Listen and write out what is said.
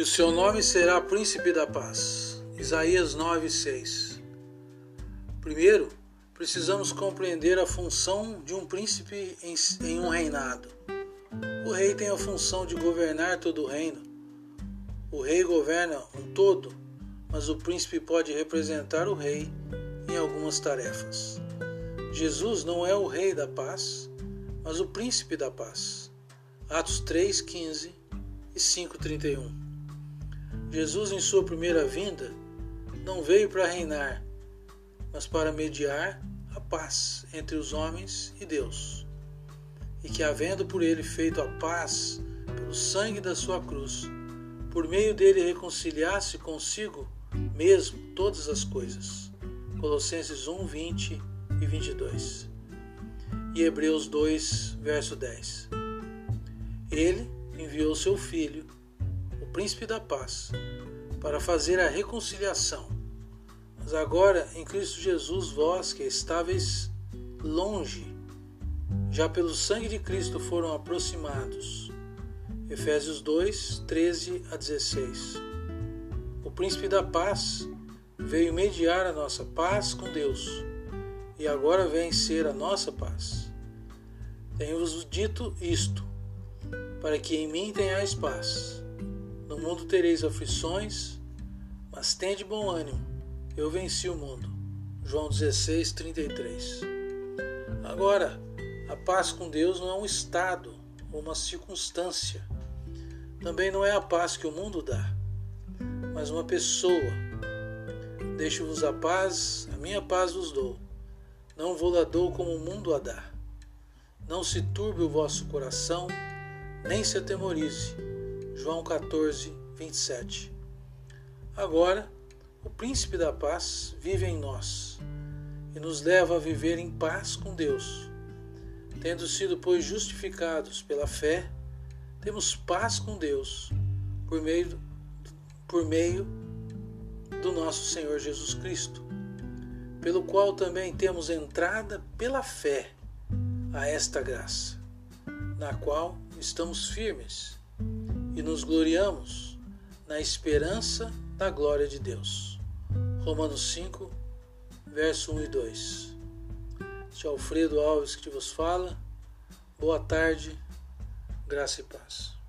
E o seu nome será Príncipe da Paz. Isaías 9:6. Primeiro, precisamos compreender a função de um príncipe em, em um reinado. O rei tem a função de governar todo o reino. O rei governa um todo, mas o príncipe pode representar o rei em algumas tarefas. Jesus não é o rei da paz, mas o príncipe da paz. Atos 3:15 e 5:31. Jesus, em sua primeira vinda, não veio para reinar, mas para mediar a paz entre os homens e Deus. E que, havendo por ele feito a paz pelo sangue da sua cruz, por meio dele reconciliasse consigo mesmo todas as coisas. Colossenses 1, 20 e 22. E Hebreus 2, verso 10. Ele enviou seu Filho príncipe da paz, para fazer a reconciliação. Mas agora, em Cristo Jesus, vós que estáveis longe, já pelo sangue de Cristo foram aproximados. Efésios 2, 13 a 16. O príncipe da paz veio mediar a nossa paz com Deus e agora vem ser a nossa paz. Tenho-vos dito isto, para que em mim tenhais paz. Mundo tereis aflições, mas tende bom ânimo. Eu venci o mundo. João 16, 33. Agora, a paz com Deus não é um estado ou uma circunstância. Também não é a paz que o mundo dá, mas uma pessoa. Deixo-vos a paz, a minha paz vos dou. Não vou la dou como o mundo a dá. Não se turbe o vosso coração, nem se atemorize. João 14, 27. Agora, o Príncipe da Paz vive em nós e nos leva a viver em paz com Deus. Tendo sido, pois, justificados pela fé, temos paz com Deus por meio, por meio do nosso Senhor Jesus Cristo, pelo qual também temos entrada pela fé a esta graça, na qual estamos firmes e nos gloriamos na esperança da glória de Deus. Romanos 5, verso 1 e 2. Este é Alfredo Alves que vos fala. Boa tarde, graça e paz.